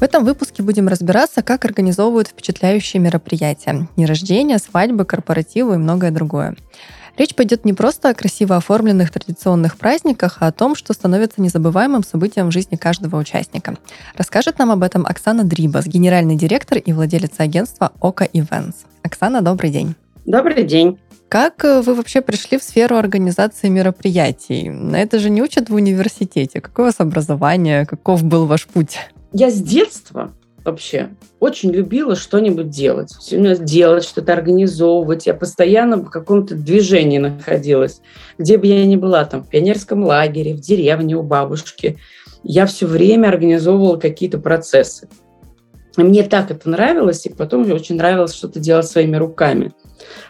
В этом выпуске будем разбираться, как организовывают впечатляющие мероприятия. Дни рождения, свадьбы, корпоративы и многое другое. Речь пойдет не просто о красиво оформленных традиционных праздниках, а о том, что становится незабываемым событием в жизни каждого участника. Расскажет нам об этом Оксана Дрибас, генеральный директор и владелец агентства Ока Events. Оксана, добрый день. Добрый день. Как э, вы вообще пришли в сферу организации мероприятий? На это же не учат в университете. Какое у вас образование? Каков был ваш путь? Я с детства вообще очень любила что-нибудь делать. Все время делать, что-то организовывать. Я постоянно в каком-то движении находилась. Где бы я ни была, там, в пионерском лагере, в деревне у бабушки. Я все время организовывала какие-то процессы. И мне так это нравилось, и потом мне очень нравилось что-то делать своими руками.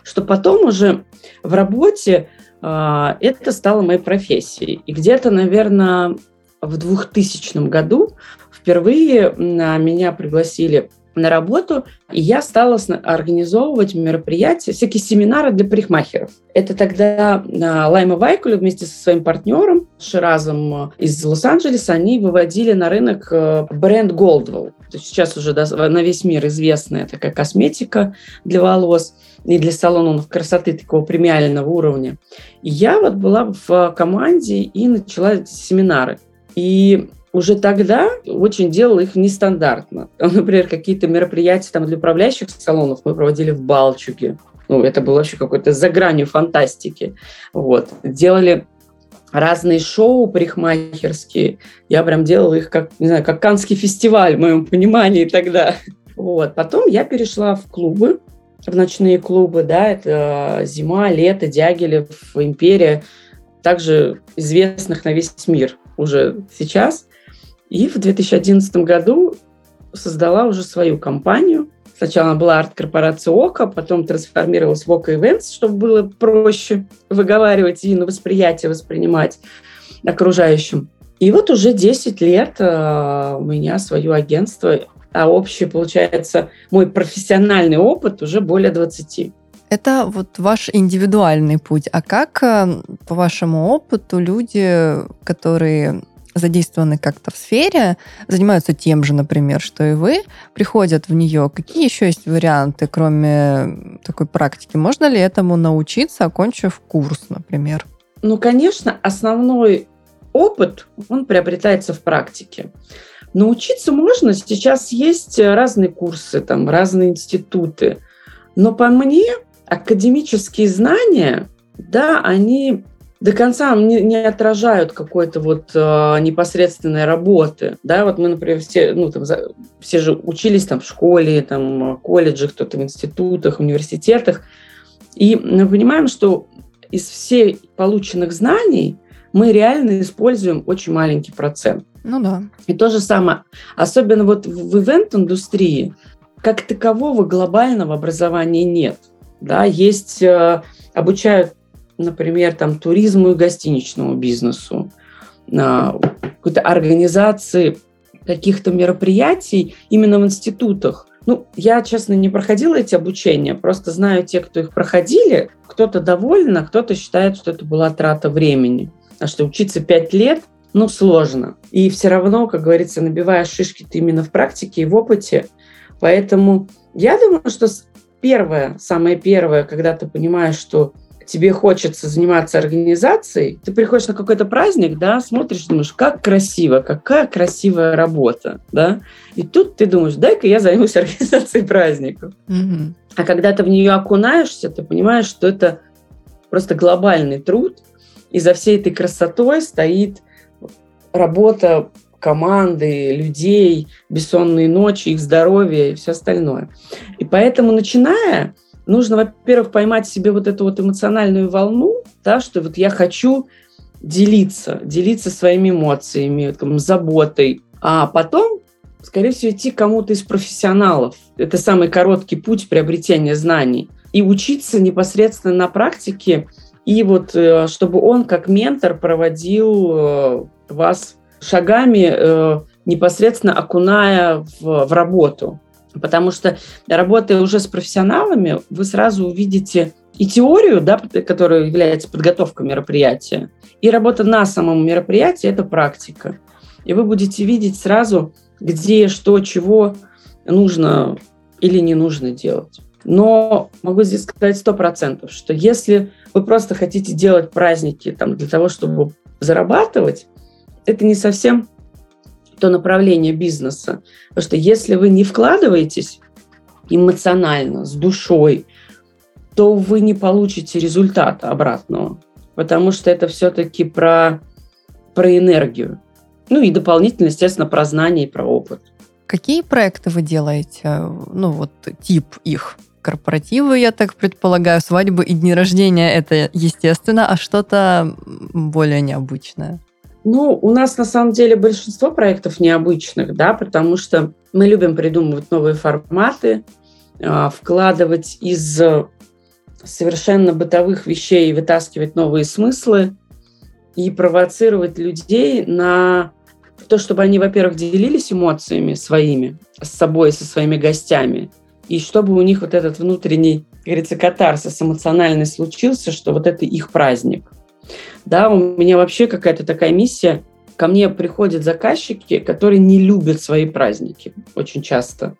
Что потом уже в работе э, это стало моей профессией. И где-то, наверное, в 2000 году впервые меня пригласили на работу, и я стала организовывать мероприятия, всякие семинары для парикмахеров. Это тогда а, Лайма Вайкулю вместе со своим партнером Ширазом из Лос-Анджелеса, они выводили на рынок бренд Goldwell. Сейчас уже на весь мир известная такая косметика для волос и для салонов красоты такого премиального уровня. И я вот была в команде и начала семинары. И уже тогда очень делал их нестандартно. Например, какие-то мероприятия там, для управляющих салонов мы проводили в Балчуге. Ну, это было вообще какой-то за гранью фантастики. Вот. Делали разные шоу парикмахерские. Я прям делала их как, не знаю, как Канский фестиваль, в моем понимании тогда. Вот. Потом я перешла в клубы, в ночные клубы, да, это зима, лето, Дягилев, Империя, также известных на весь мир уже сейчас. И в 2011 году создала уже свою компанию. Сначала она была арт-корпорация ОКА, потом трансформировалась в ОКА Events, чтобы было проще выговаривать и на восприятие воспринимать окружающим. И вот уже 10 лет э, у меня свое агентство, а общий, получается, мой профессиональный опыт уже более 20. Это вот ваш индивидуальный путь. А как, э, по вашему опыту, люди, которые задействованы как-то в сфере, занимаются тем же, например, что и вы, приходят в нее. Какие еще есть варианты, кроме такой практики? Можно ли этому научиться, окончив курс, например? Ну, конечно, основной опыт, он приобретается в практике. Научиться можно, сейчас есть разные курсы, там, разные институты. Но по мне, академические знания, да, они до конца не, не отражают какой-то вот э, непосредственной работы. Да, вот мы, например, все, ну, там, за, все же учились там в школе, там, в колледжах, кто-то в институтах, университетах. И мы понимаем, что из всех полученных знаний мы реально используем очень маленький процент. Ну да. И то же самое, особенно вот в ивент-индустрии, как такового глобального образования нет. Да, есть, э, обучают например, там, туризму и гостиничному бизнесу, какой-то организации каких-то мероприятий именно в институтах. Ну, я, честно, не проходила эти обучения, просто знаю те, кто их проходили. Кто-то доволен, а кто-то считает, что это была трата времени. А что учиться пять лет, ну, сложно. И все равно, как говорится, набиваешь шишки ты именно в практике и в опыте. Поэтому я думаю, что первое, самое первое, когда ты понимаешь, что тебе хочется заниматься организацией, ты приходишь на какой-то праздник, да, смотришь, думаешь, как красиво, какая красивая работа, да, и тут ты думаешь, дай-ка я займусь организацией праздников. Mm-hmm. А когда ты в нее окунаешься, ты понимаешь, что это просто глобальный труд, и за всей этой красотой стоит работа команды, людей, бессонные ночи, их здоровье и все остальное. И поэтому, начиная, нужно, во-первых, поймать себе вот эту вот эмоциональную волну, да, что вот я хочу делиться, делиться своими эмоциями, там, заботой, а потом скорее всего, идти кому-то из профессионалов. Это самый короткий путь приобретения знаний. И учиться непосредственно на практике, и вот э, чтобы он как ментор проводил э, вас шагами, э, непосредственно окуная в, в работу. Потому что работая уже с профессионалами, вы сразу увидите и теорию, да, которая является подготовкой мероприятия, и работа на самом мероприятии – это практика. И вы будете видеть сразу, где, что, чего нужно или не нужно делать. Но могу здесь сказать сто процентов, что если вы просто хотите делать праздники там, для того, чтобы зарабатывать, это не совсем то направление бизнеса. Потому что если вы не вкладываетесь эмоционально, с душой, то вы не получите результата обратного. Потому что это все-таки про, про энергию. Ну и дополнительно, естественно, про знания и про опыт. Какие проекты вы делаете? Ну вот тип их? Корпоративы, я так предполагаю, свадьбы и дни рождения это естественно, а что-то более необычное? Ну, у нас на самом деле большинство проектов необычных, да, потому что мы любим придумывать новые форматы, а, вкладывать из совершенно бытовых вещей, вытаскивать новые смыслы и провоцировать людей на то, чтобы они, во-первых, делились эмоциями своими с собой, со своими гостями, и чтобы у них вот этот внутренний, как говорится, катарсис эмоциональный случился, что вот это их праздник – да, у меня вообще какая-то такая миссия. Ко мне приходят заказчики, которые не любят свои праздники очень часто.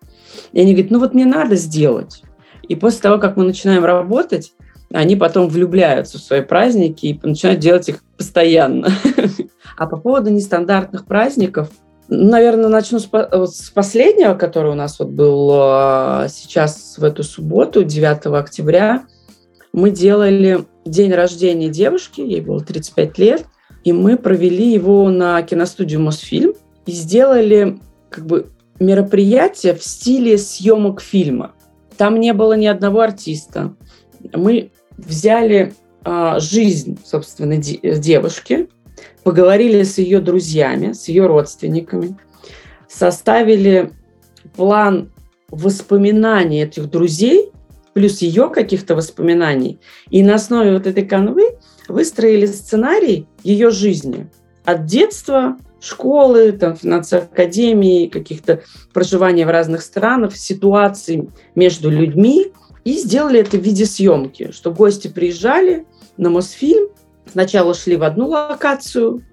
И они говорят, ну вот мне надо сделать. И после того, как мы начинаем работать, они потом влюбляются в свои праздники и начинают делать их постоянно. А по поводу нестандартных праздников, наверное, начну с последнего, который у нас вот был а, сейчас в эту субботу, 9 октября. Мы делали день рождения девушки, ей было 35 лет, и мы провели его на киностудию Мосфильм и сделали как бы мероприятие в стиле съемок фильма. Там не было ни одного артиста. Мы взяли а, жизнь, собственно, девушки, поговорили с ее друзьями, с ее родственниками, составили план воспоминаний этих друзей плюс ее каких-то воспоминаний. И на основе вот этой канвы выстроили сценарий ее жизни. От детства, школы, там, финансовой академии, каких-то проживаний в разных странах, ситуаций между людьми. И сделали это в виде съемки, что гости приезжали на Мосфильм, сначала шли в одну локацию,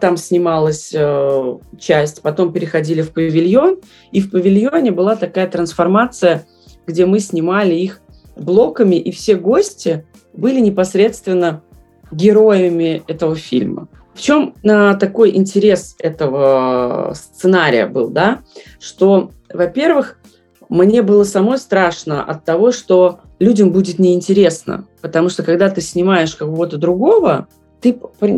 там снималась э, часть, потом переходили в павильон, и в павильоне была такая трансформация, где мы снимали их блоками, и все гости были непосредственно героями этого фильма. В чем а, такой интерес этого сценария был, да? Что, во-первых, мне было самой страшно от того, что людям будет неинтересно, потому что когда ты снимаешь кого-то другого, ты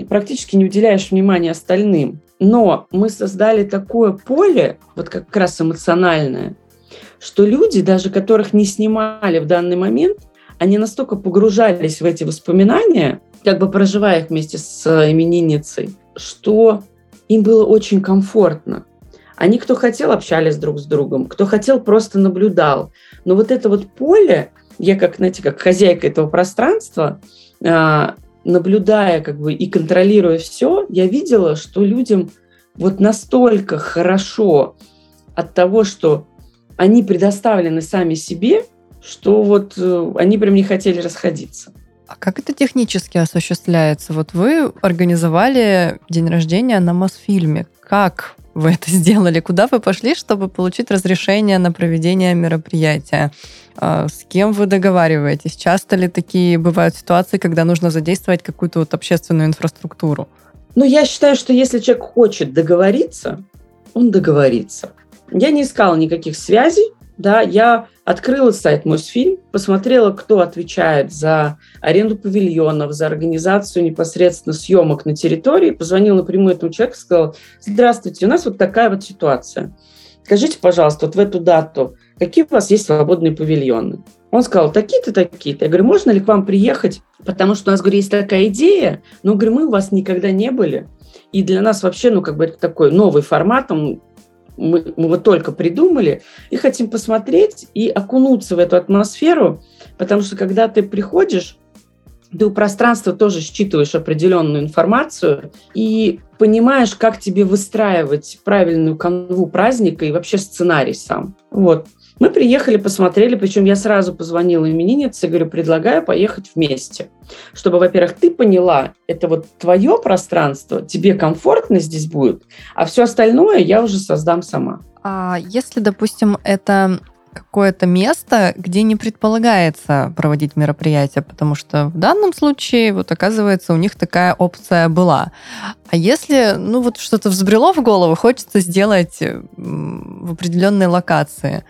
практически не уделяешь внимания остальным. Но мы создали такое поле, вот как раз эмоциональное, что люди, даже которых не снимали в данный момент, они настолько погружались в эти воспоминания, как бы проживая их вместе с именинницей, что им было очень комфортно. Они, кто хотел, общались друг с другом, кто хотел, просто наблюдал. Но вот это вот поле, я как, знаете, как хозяйка этого пространства, а, наблюдая как бы и контролируя все, я видела, что людям вот настолько хорошо от того, что они предоставлены сами себе, что вот э, они прям не хотели расходиться. А как это технически осуществляется? Вот вы организовали день рождения на Мосфильме. Как вы это сделали? Куда вы пошли, чтобы получить разрешение на проведение мероприятия? А, с кем вы договариваетесь? Часто ли такие бывают ситуации, когда нужно задействовать какую-то вот общественную инфраструктуру? Ну, я считаю, что если человек хочет договориться, он договорится. Я не искала никаких связей, да, я открыла сайт Мосфильм, посмотрела, кто отвечает за аренду павильонов, за организацию непосредственно съемок на территории, позвонила напрямую этому человеку сказала, здравствуйте, у нас вот такая вот ситуация. Скажите, пожалуйста, вот в эту дату, какие у вас есть свободные павильоны? Он сказал, такие-то, такие-то. Я говорю, можно ли к вам приехать? Потому что у нас, говорю, есть такая идея, но, говорю, мы у вас никогда не были. И для нас вообще, ну, как бы это такой новый формат, мы, мы вот только придумали, и хотим посмотреть и окунуться в эту атмосферу, потому что когда ты приходишь, ты у пространства тоже считываешь определенную информацию и понимаешь, как тебе выстраивать правильную канву праздника и вообще сценарий сам. Вот. Мы приехали, посмотрели, причем я сразу позвонила имениннице, говорю, предлагаю поехать вместе. Чтобы, во-первых, ты поняла, это вот твое пространство, тебе комфортно здесь будет, а все остальное я уже создам сама. А если, допустим, это какое-то место, где не предполагается проводить мероприятие, потому что в данном случае, вот оказывается, у них такая опция была. А если, ну вот что-то взбрело в голову, хочется сделать в определенной локации,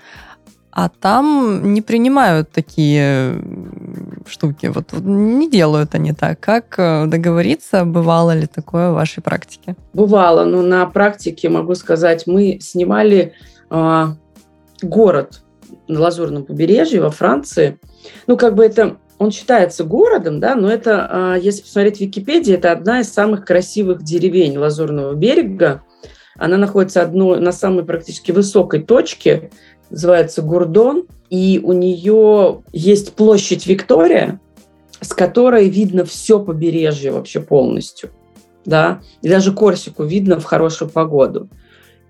а там не принимают такие штуки. Вот, не делают они так. Как э, договориться? Бывало ли такое в вашей практике? Бывало, но на практике, могу сказать, мы снимали э, город на Лазурном побережье во Франции. Ну, как бы это он считается городом, да, но это, а, если посмотреть в Википедии, это одна из самых красивых деревень Лазурного берега. Она находится одной, на самой практически высокой точке, называется Гурдон, и у нее есть площадь Виктория, с которой видно все побережье вообще полностью, да, и даже Корсику видно в хорошую погоду.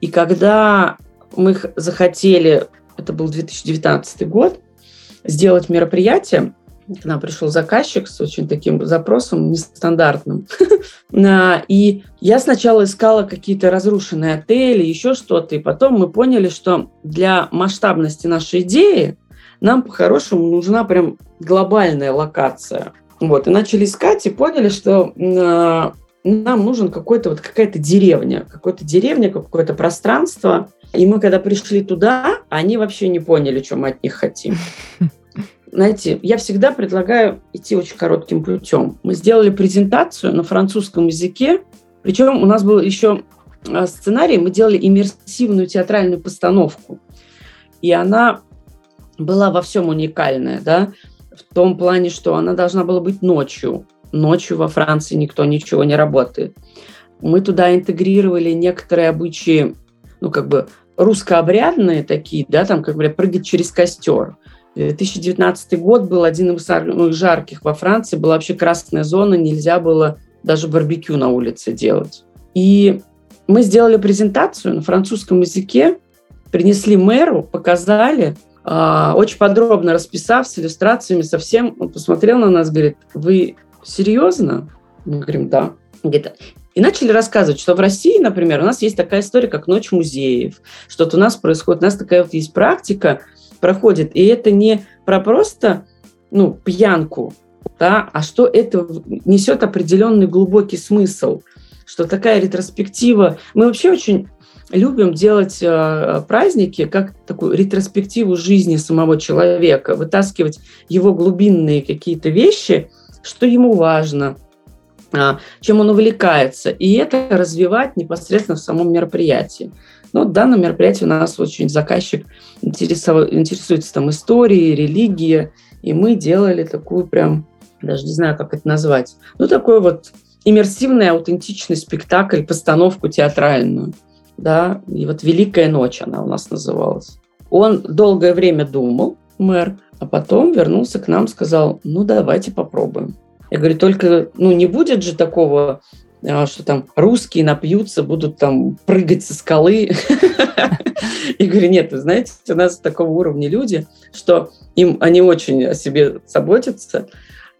И когда мы захотели, это был 2019 год, сделать мероприятие, к нам пришел заказчик с очень таким запросом нестандартным. И я сначала искала какие-то разрушенные отели, еще что-то, и потом мы поняли, что для масштабности нашей идеи нам по-хорошему нужна прям глобальная локация. Вот, и начали искать, и поняли, что а, нам нужен какой-то вот какая-то деревня, какая-то деревня, какое-то пространство. И мы когда пришли туда, они вообще не поняли, что мы от них хотим. знаете, я всегда предлагаю идти очень коротким путем. Мы сделали презентацию на французском языке, причем у нас был еще а, сценарий, мы делали иммерсивную театральную постановку. И она была во всем уникальная, да, в том плане, что она должна была быть ночью. Ночью во Франции никто ничего не работает. Мы туда интегрировали некоторые обычаи, ну, как бы русскообрядные такие, да, там, как говорят, прыгать через костер. 2019 год был один из самых жарких во Франции, была вообще красная зона, нельзя было даже барбекю на улице делать. И мы сделали презентацию на французском языке, принесли мэру, показали, а, очень подробно расписав с иллюстрациями, совсем он посмотрел на нас, говорит, вы серьезно? Мы говорим, да. и начали рассказывать, что в России, например, у нас есть такая история, как Ночь музеев, что-то у нас происходит, у нас такая вот есть практика, проходит. И это не про просто ну, пьянку, да, а что это несет определенный глубокий смысл, что такая ретроспектива... Мы вообще очень любим делать э, праздники как такую ретроспективу жизни самого человека, вытаскивать его глубинные какие-то вещи, что ему важно, э, чем он увлекается, и это развивать непосредственно в самом мероприятии. Но в данном мероприятии у нас очень заказчик интересуется там историей, религией, и мы делали такую прям, даже не знаю, как это назвать, ну такой вот иммерсивный, аутентичный спектакль, постановку театральную. Да, и вот «Великая ночь» она у нас называлась. Он долгое время думал, мэр, а потом вернулся к нам, сказал, ну давайте попробуем. Я говорю, только ну, не будет же такого что там русские напьются, будут там прыгать со скалы. И говорю, нет, вы знаете, у нас такого уровня люди, что им они очень о себе заботятся,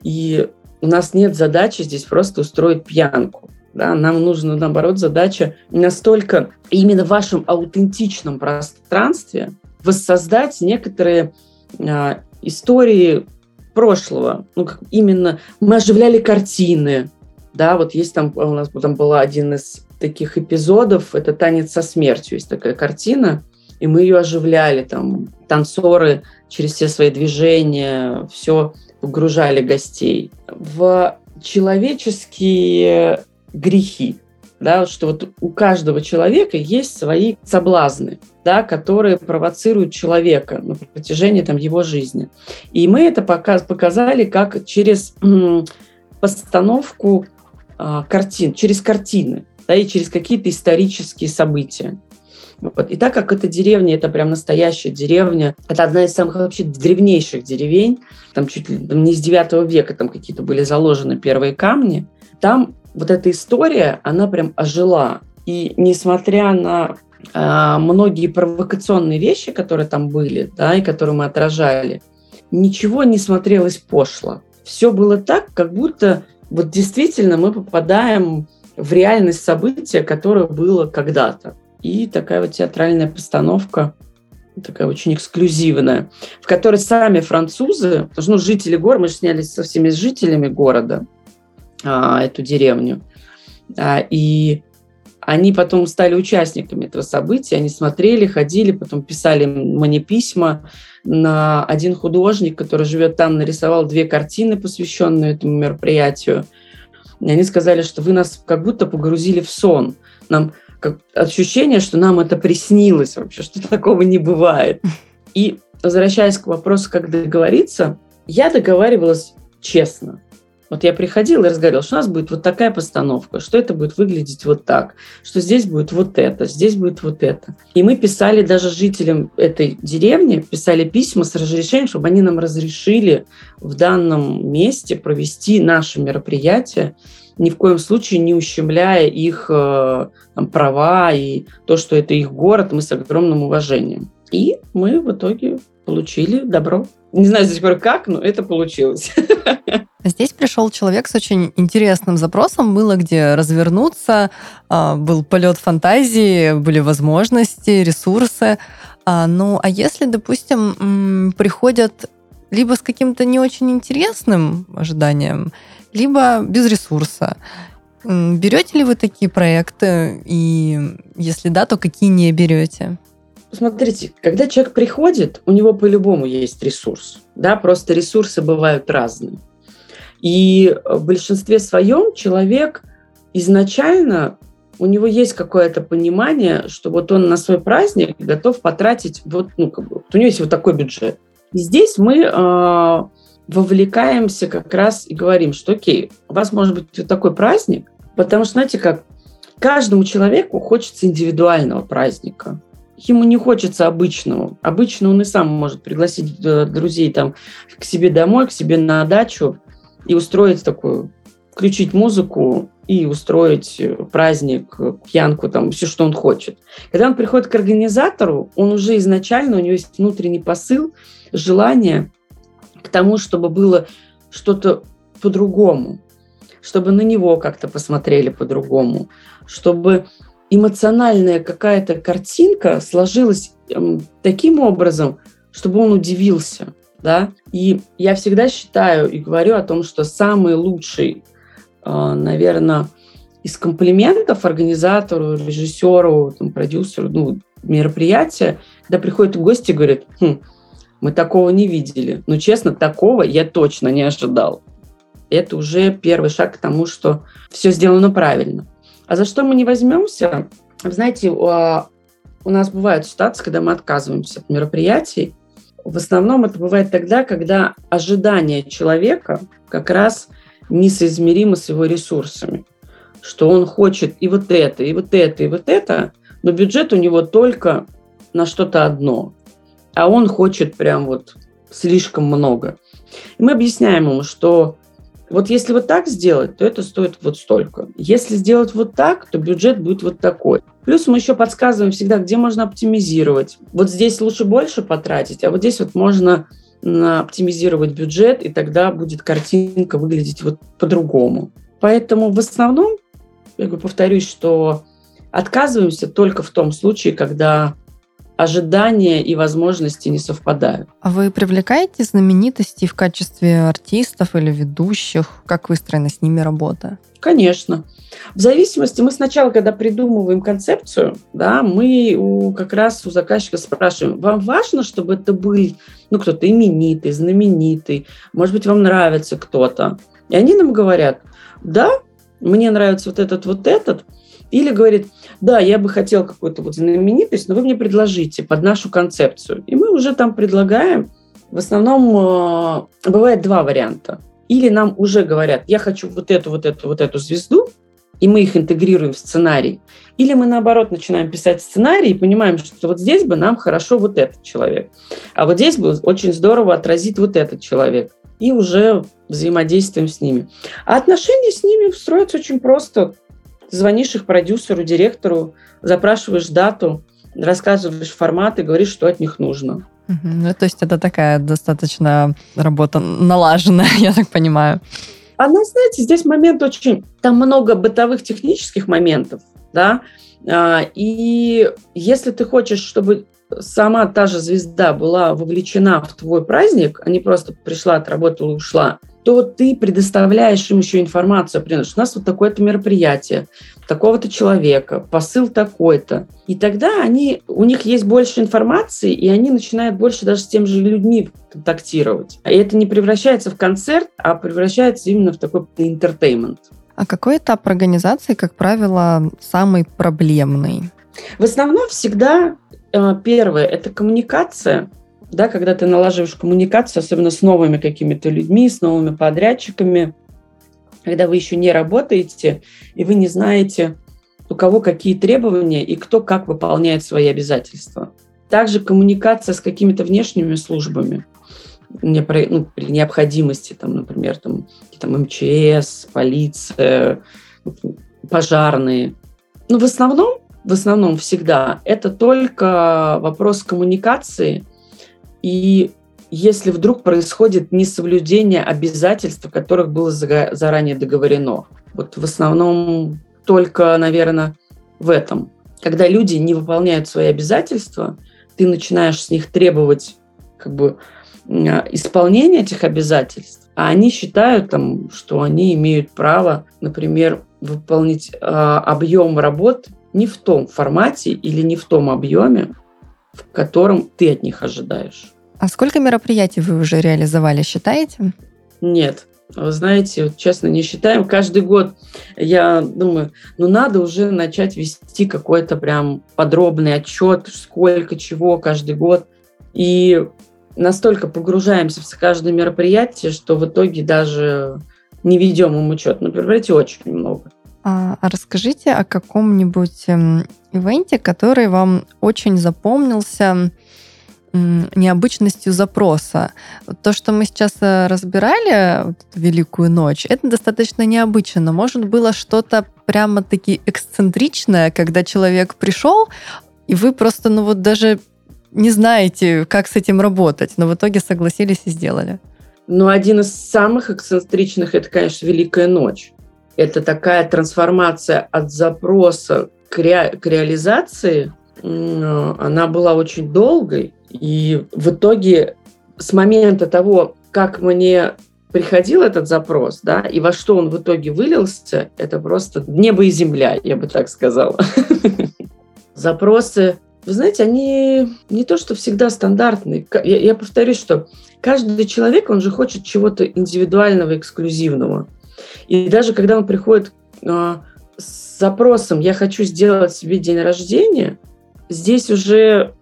и у нас нет задачи здесь просто устроить пьянку. Да, нам нужна, наоборот, задача настолько именно в вашем аутентичном пространстве воссоздать некоторые а, истории прошлого. Ну, как именно мы оживляли картины, да, вот есть там, у нас там был один из таких эпизодов, это «Танец со смертью», есть такая картина, и мы ее оживляли, там. Танцоры через все свои движения, все погружали гостей. В человеческие грехи, да, что вот у каждого человека есть свои соблазны, да, которые провоцируют человека на протяжении там, его жизни. И мы это показали как через постановку картин, через картины, да, и через какие-то исторические события. Вот. И так как эта деревня, это прям настоящая деревня, это одна из самых вообще древнейших деревень, там чуть ли там не с 9 века там какие-то были заложены первые камни, там вот эта история, она прям ожила. И несмотря на э, многие провокационные вещи, которые там были, да, и которые мы отражали, ничего не смотрелось пошло. Все было так, как будто вот действительно мы попадаем в реальность события, которое было когда-то. И такая вот театральная постановка, такая очень эксклюзивная, в которой сами французы, потому что ну, жители города, мы же снялись со всеми жителями города, а, эту деревню, а, и они потом стали участниками этого события, они смотрели, ходили, потом писали мне письма. На один художник, который живет там, нарисовал две картины, посвященные этому мероприятию. И они сказали, что вы нас как будто погрузили в сон. Нам как ощущение, что нам это приснилось вообще, что такого не бывает. И возвращаясь к вопросу, как договориться, я договаривалась честно. Вот я приходила и разговаривала, что у нас будет вот такая постановка, что это будет выглядеть вот так, что здесь будет вот это, здесь будет вот это. И мы писали даже жителям этой деревни, писали письма с разрешением, чтобы они нам разрешили в данном месте провести наше мероприятие, ни в коем случае не ущемляя их э, там, права и то, что это их город, мы с огромным уважением. И мы в итоге получили добро. Не знаю до сих пор как, но это получилось. Здесь пришел человек с очень интересным запросом. Было где развернуться, а, был полет фантазии, были возможности, ресурсы. А, ну, а если, допустим, приходят либо с каким-то не очень интересным ожиданием, либо без ресурса, берете ли вы такие проекты? И если да, то какие не берете? Смотрите, когда человек приходит, у него по-любому есть ресурс. Да, просто ресурсы бывают разные. И в большинстве своем человек изначально у него есть какое-то понимание, что вот он на свой праздник готов потратить, вот, ну, как бы, у него есть вот такой бюджет. И здесь мы э, вовлекаемся как раз и говорим, что окей, у вас может быть вот такой праздник, потому что, знаете, как каждому человеку хочется индивидуального праздника ему не хочется обычного. Обычно он и сам может пригласить э, друзей там к себе домой, к себе на дачу и устроить такую, включить музыку и устроить э, праздник, пьянку, там, все, что он хочет. Когда он приходит к организатору, он уже изначально, у него есть внутренний посыл, желание к тому, чтобы было что-то по-другому, чтобы на него как-то посмотрели по-другому, чтобы эмоциональная какая-то картинка сложилась эм, таким образом, чтобы он удивился. Да? И я всегда считаю и говорю о том, что самый лучший, э, наверное, из комплиментов организатору, режиссеру, там, продюсеру ну, мероприятия, когда приходят гости и говорят, хм, мы такого не видели. Но, честно, такого я точно не ожидал. Это уже первый шаг к тому, что все сделано правильно. А за что мы не возьмемся? Знаете, у нас бывают ситуации, когда мы отказываемся от мероприятий. В основном это бывает тогда, когда ожидания человека как раз несоизмеримы с его ресурсами. Что он хочет и вот это, и вот это, и вот это, но бюджет у него только на что-то одно. А он хочет прям вот слишком много. И мы объясняем ему, что вот если вот так сделать, то это стоит вот столько. Если сделать вот так, то бюджет будет вот такой. Плюс мы еще подсказываем всегда, где можно оптимизировать. Вот здесь лучше больше потратить, а вот здесь вот можно оптимизировать бюджет, и тогда будет картинка выглядеть вот по-другому. Поэтому в основном, я повторюсь, что отказываемся только в том случае, когда ожидания и возможности не совпадают. А вы привлекаете знаменитостей в качестве артистов или ведущих? Как выстроена с ними работа? Конечно. В зависимости, мы сначала, когда придумываем концепцию, да, мы у, как раз у заказчика спрашиваем, вам важно, чтобы это был ну, кто-то именитый, знаменитый, может быть, вам нравится кто-то. И они нам говорят, да, мне нравится вот этот, вот этот, или говорит, да, я бы хотел какую-то вот знаменитость, но вы мне предложите под нашу концепцию. И мы уже там предлагаем. В основном э, бывает два варианта. Или нам уже говорят, я хочу вот эту, вот эту, вот эту звезду, и мы их интегрируем в сценарий. Или мы, наоборот, начинаем писать сценарий и понимаем, что вот здесь бы нам хорошо вот этот человек, а вот здесь бы очень здорово отразит вот этот человек. И уже взаимодействуем с ними. А отношения с ними строятся очень просто. Звонишь их продюсеру, директору, запрашиваешь дату, рассказываешь формат и говоришь, что от них нужно. Ну, то есть это такая достаточно работа налаженная, я так понимаю. Она, знаете, здесь момент очень... Там много бытовых технических моментов, да, а, и если ты хочешь, чтобы сама та же звезда была вовлечена в твой праздник, а не просто пришла, отработала и ушла, то ты предоставляешь им еще информацию, например, что у нас вот такое-то мероприятие, такого-то человека, посыл такой-то. И тогда они, у них есть больше информации, и они начинают больше даже с тем же людьми контактировать. И это не превращается в концерт, а превращается именно в такой интертеймент. А какой этап организации, как правило, самый проблемный? В основном всегда э, первое – это коммуникация, да, когда ты налаживаешь коммуникацию, особенно с новыми какими-то людьми, с новыми подрядчиками, когда вы еще не работаете, и вы не знаете, у кого какие требования и кто как выполняет свои обязательства. Также коммуникация с какими-то внешними службами ну, при необходимости, там, например, там, там МЧС, полиция, пожарные. Ну, в основном, в основном всегда это только вопрос коммуникации – и если вдруг происходит несоблюдение обязательств, о которых было заранее договорено. Вот в основном только, наверное, в этом. Когда люди не выполняют свои обязательства, ты начинаешь с них требовать как бы исполнения этих обязательств, а они считают, там, что они имеют право, например, выполнить э, объем работ не в том формате или не в том объеме, в котором ты от них ожидаешь. А сколько мероприятий вы уже реализовали, считаете? Нет. Вы знаете, вот, честно, не считаем. Каждый год я думаю, ну надо уже начать вести какой-то прям подробный отчет, сколько чего каждый год. И настолько погружаемся в каждое мероприятие, что в итоге даже не ведем им учет. Но мероприятий очень много. А, а расскажите о каком-нибудь эм, ивенте, который вам очень запомнился, необычностью запроса. То, что мы сейчас э, разбирали, вот Великую ночь, это достаточно необычно. Может, было что-то прямо-таки эксцентричное, когда человек пришел, и вы просто, ну вот даже не знаете, как с этим работать, но в итоге согласились и сделали. Ну, один из самых эксцентричных – это, конечно, «Великая ночь». Это такая трансформация от запроса к, ре- к реализации. Она была очень долгой, и в итоге с момента того, как мне приходил этот запрос, да, и во что он в итоге вылился, это просто небо и земля, я бы так сказала. Запросы, вы знаете, они не то, что всегда стандартные. Я, я повторюсь, что каждый человек, он же хочет чего-то индивидуального, эксклюзивного. И даже когда он приходит э, с запросом «я хочу сделать себе день рождения», здесь уже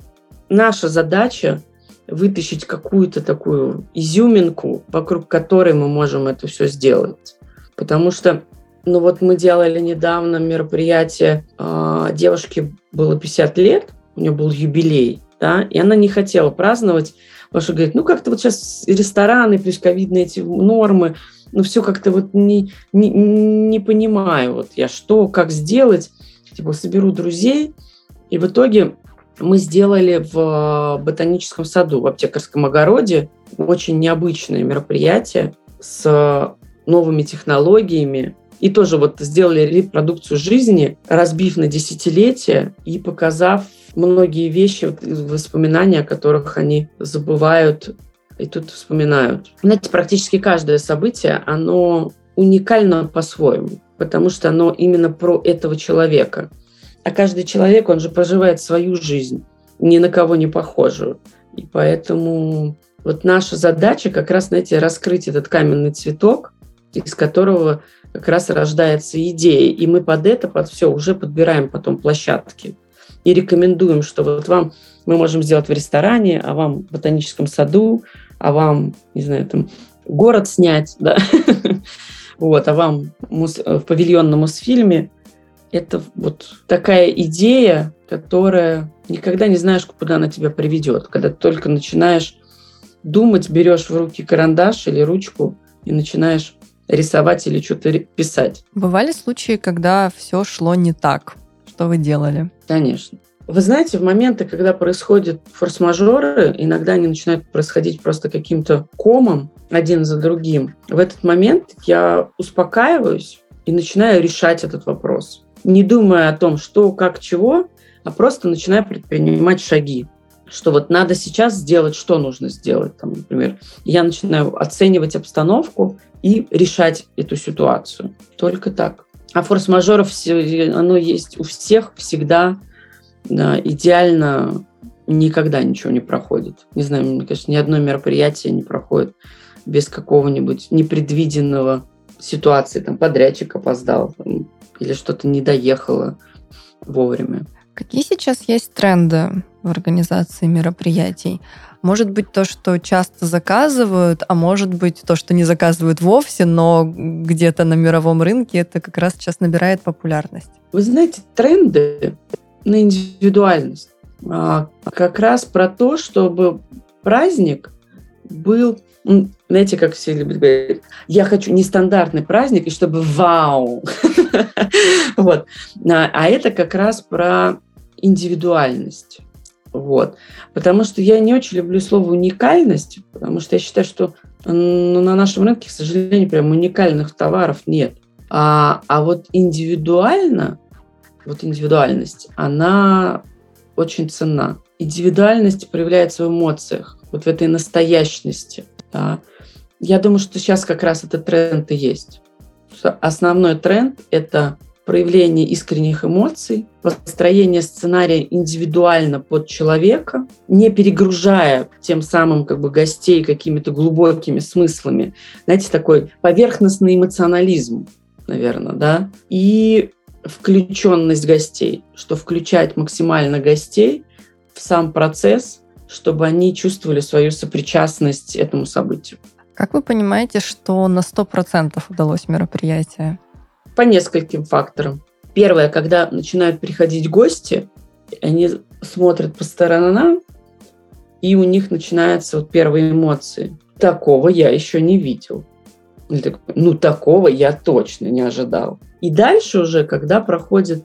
наша задача вытащить какую-то такую изюминку, вокруг которой мы можем это все сделать. Потому что, ну вот мы делали недавно мероприятие, э, девушке было 50 лет, у нее был юбилей, да, и она не хотела праздновать, потому что говорит, ну как-то вот сейчас рестораны, плюс ковидные эти нормы, ну все как-то вот не, не, не понимаю, вот я что, как сделать, типа соберу друзей, и в итоге мы сделали в ботаническом саду, в аптекарском огороде очень необычное мероприятие с новыми технологиями. И тоже вот сделали репродукцию жизни, разбив на десятилетия и показав многие вещи, воспоминания, о которых они забывают и тут вспоминают. Знаете, практически каждое событие, оно уникально по-своему, потому что оно именно про этого человека – а каждый человек, он же проживает свою жизнь, ни на кого не похожую. И поэтому вот наша задача как раз, знаете, раскрыть этот каменный цветок, из которого как раз рождается идея. И мы под это, под все уже подбираем потом площадки. И рекомендуем, что вот вам мы можем сделать в ресторане, а вам в ботаническом саду, а вам, не знаю, там город снять, да. вот, а вам в павильонном Мосфильме это вот такая идея, которая никогда не знаешь, куда она тебя приведет. Когда ты только начинаешь думать, берешь в руки карандаш или ручку и начинаешь рисовать или что-то писать. Бывали случаи, когда все шло не так? Что вы делали? Конечно. Вы знаете, в моменты, когда происходят форс-мажоры, иногда они начинают происходить просто каким-то комом один за другим. В этот момент я успокаиваюсь и начинаю решать этот вопрос не думая о том, что, как, чего, а просто начиная предпринимать шаги что вот надо сейчас сделать, что нужно сделать. Там, например, я начинаю оценивать обстановку и решать эту ситуацию. Только так. А форс-мажоров оно есть у всех всегда да, идеально никогда ничего не проходит. Не знаю, мне кажется, ни одно мероприятие не проходит без какого-нибудь непредвиденного ситуации. Там подрядчик опоздал, там, или что-то не доехало вовремя. Какие сейчас есть тренды в организации мероприятий? Может быть, то, что часто заказывают, а может быть, то, что не заказывают вовсе, но где-то на мировом рынке это как раз сейчас набирает популярность. Вы знаете, тренды на индивидуальность а, как раз про то, чтобы праздник был знаете, как все любят говорить, я хочу нестандартный праздник, и чтобы вау. вот. А, а это как раз про индивидуальность. Вот. Потому что я не очень люблю слово уникальность, потому что я считаю, что ну, на нашем рынке, к сожалению, прям уникальных товаров нет. А, а вот индивидуально, вот индивидуальность, она очень ценна. Индивидуальность проявляется в эмоциях, вот в этой настоящности. Да. Я думаю, что сейчас как раз этот тренд и есть. Основной тренд – это проявление искренних эмоций, построение сценария индивидуально под человека, не перегружая тем самым как бы гостей какими-то глубокими смыслами. Знаете, такой поверхностный эмоционализм, наверное, да, и включенность гостей, что включать максимально гостей в сам процесс, чтобы они чувствовали свою сопричастность этому событию. Как вы понимаете, что на 100% удалось мероприятие? По нескольким факторам. Первое, когда начинают приходить гости, они смотрят по сторонам, и у них начинаются вот первые эмоции. Такого я еще не видел. Ну, такого я точно не ожидал. И дальше уже, когда проходит,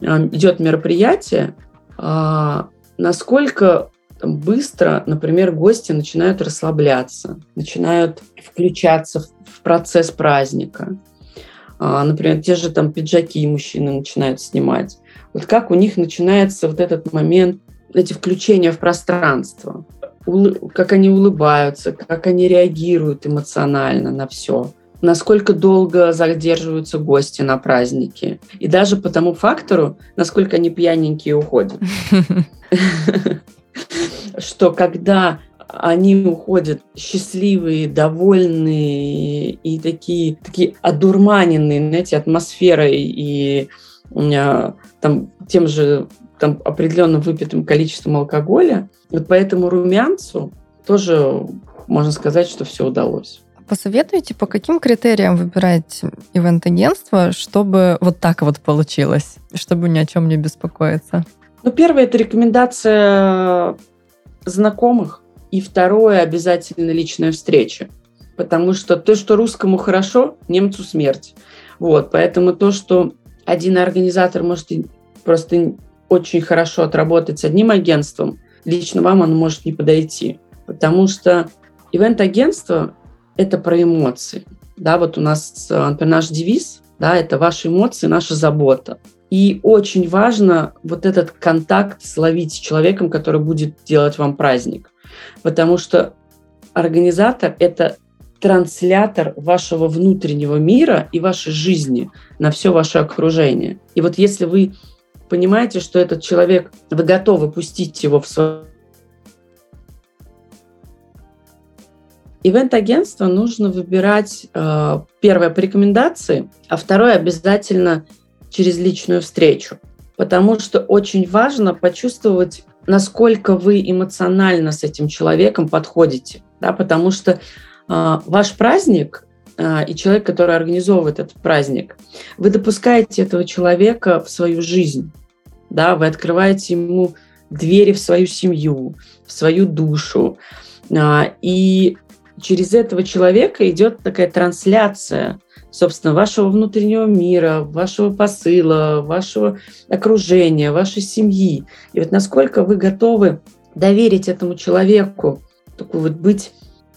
а, идет мероприятие, а, насколько быстро, например, гости начинают расслабляться, начинают включаться в процесс праздника. А, например, те же там пиджаки мужчины начинают снимать. Вот как у них начинается вот этот момент, эти включения в пространство, как они улыбаются, как они реагируют эмоционально на все насколько долго задерживаются гости на празднике. И даже по тому фактору, насколько они пьяненькие уходят. что когда они уходят счастливые, довольные и такие, такие одурманенные, знаете, атмосферой и там, тем же там, определенным выпитым количеством алкоголя. Вот по этому румянцу тоже можно сказать, что все удалось. Посоветуйте, по каким критериям выбирать ивент-агентство, чтобы вот так вот получилось, чтобы ни о чем не беспокоиться? Ну, первое – это рекомендация знакомых, и второе обязательно личная встреча. Потому что то, что русскому хорошо, немцу смерть. Вот, поэтому то, что один организатор может просто очень хорошо отработать с одним агентством, лично вам оно может не подойти. Потому что ивент-агентство – это про эмоции. Да, вот у нас, например, наш девиз, да, это ваши эмоции, наша забота. И очень важно вот этот контакт словить с человеком, который будет делать вам праздник. Потому что организатор – это транслятор вашего внутреннего мира и вашей жизни на все ваше окружение. И вот если вы понимаете, что этот человек, вы готовы пустить его в свое Ивент-агентство нужно выбирать э, первое по рекомендации, а второе обязательно через личную встречу. Потому что очень важно почувствовать, насколько вы эмоционально с этим человеком подходите. Да, потому что э, ваш праздник а, и человек, который организовывает этот праздник, вы допускаете этого человека в свою жизнь, да, вы открываете ему двери в свою семью, в свою душу, а, и через этого человека идет такая трансляция, собственно, вашего внутреннего мира, вашего посыла, вашего окружения, вашей семьи. И вот насколько вы готовы доверить этому человеку, такой вот быть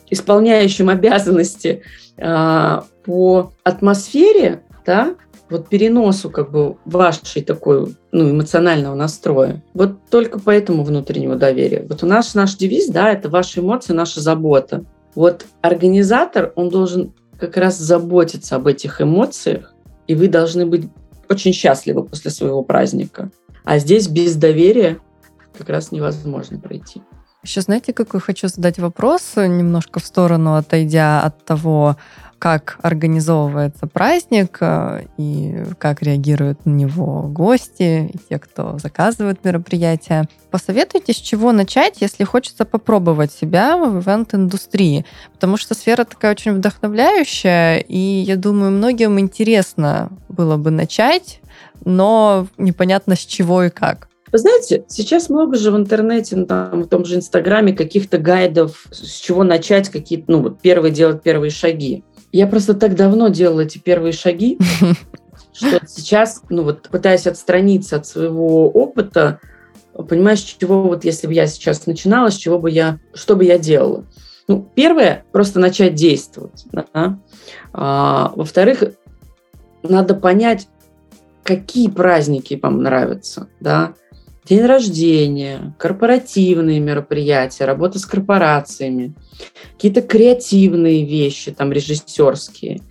исполняющим обязанности э, по атмосфере, да, вот переносу как бы вашей такой ну, эмоционального настроя. Вот только по этому внутреннему доверию. Вот у нас наш девиз, да, это ваши эмоции, наша забота. Вот организатор, он должен как раз заботиться об этих эмоциях, и вы должны быть очень счастливы после своего праздника. А здесь без доверия как раз невозможно пройти. Еще знаете, какой хочу задать вопрос, немножко в сторону отойдя от того, как организовывается праздник э, и как реагируют на него гости и те, кто заказывает мероприятия. Посоветуйте, с чего начать, если хочется попробовать себя в ивент-индустрии, потому что сфера такая очень вдохновляющая, и я думаю, многим интересно было бы начать, но непонятно с чего и как. Вы знаете, сейчас много же в интернете, ну, там, в том же Инстаграме каких-то гайдов, с чего начать, какие-то, ну, вот первые делать первые шаги. Я просто так давно делала эти первые шаги, что сейчас, ну вот пытаясь отстраниться от своего опыта, понимаешь, чего вот если бы я сейчас начинала, с чего бы я, что бы я делала. Ну, первое, просто начать действовать. Да? А, во-вторых, надо понять, какие праздники вам нравятся, да, день рождения, корпоративные мероприятия, работа с корпорациями, какие-то креативные вещи, там, режиссерские,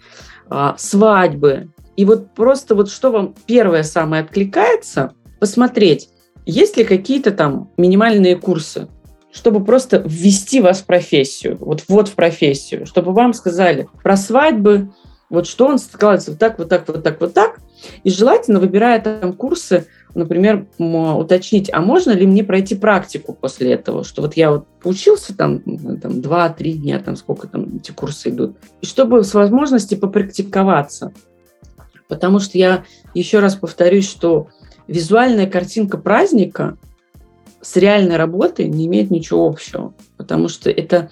а, свадьбы. И вот просто вот что вам первое самое откликается, посмотреть, есть ли какие-то там минимальные курсы, чтобы просто ввести вас в профессию, вот вот в профессию, чтобы вам сказали про свадьбы, вот что он складывается вот так, вот так, вот так, вот так. И желательно, выбирая там курсы, например, уточнить, а можно ли мне пройти практику после этого, что вот я вот учился там, там 2-3 дня, там сколько там эти курсы идут, и чтобы с возможности попрактиковаться. Потому что я еще раз повторюсь, что визуальная картинка праздника с реальной работой не имеет ничего общего, потому что это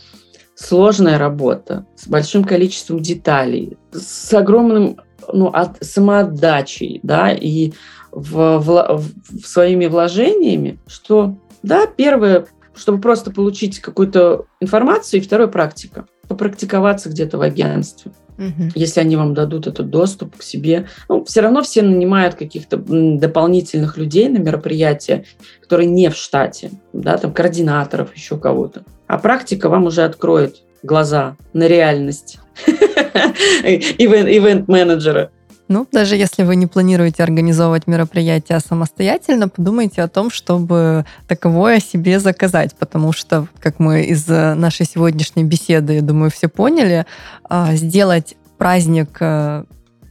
сложная работа с большим количеством деталей, с огромным ну, от, самоотдачей, да, и в, в, в своими вложениями, что, да, первое, чтобы просто получить какую-то информацию, и второе – практика. Попрактиковаться где-то в агентстве. Угу. Если они вам дадут этот доступ к себе. Ну, все равно все нанимают каких-то дополнительных людей на мероприятия, которые не в штате, да, там координаторов, еще кого-то. А практика вам уже откроет глаза на реальность ивент-менеджера. Ну, даже если вы не планируете организовывать мероприятие самостоятельно, подумайте о том, чтобы таковое себе заказать, потому что, как мы из нашей сегодняшней беседы, я думаю, все поняли, а, сделать праздник э,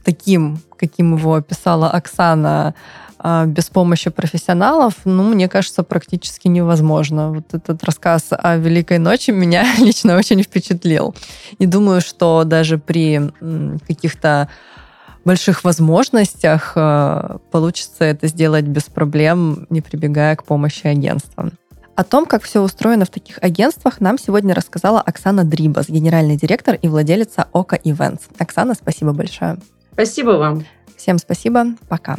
таким, каким его описала Оксана, а, без помощи профессионалов, ну, мне кажется, практически невозможно. Вот этот рассказ о Великой ночи меня лично очень впечатлил. И думаю, что даже при каких-то больших возможностях э, получится это сделать без проблем, не прибегая к помощи агентства. О том, как все устроено в таких агентствах, нам сегодня рассказала Оксана Дрибас, генеральный директор и владелица Ока Events. Оксана, спасибо большое. Спасибо вам. Всем спасибо. Пока.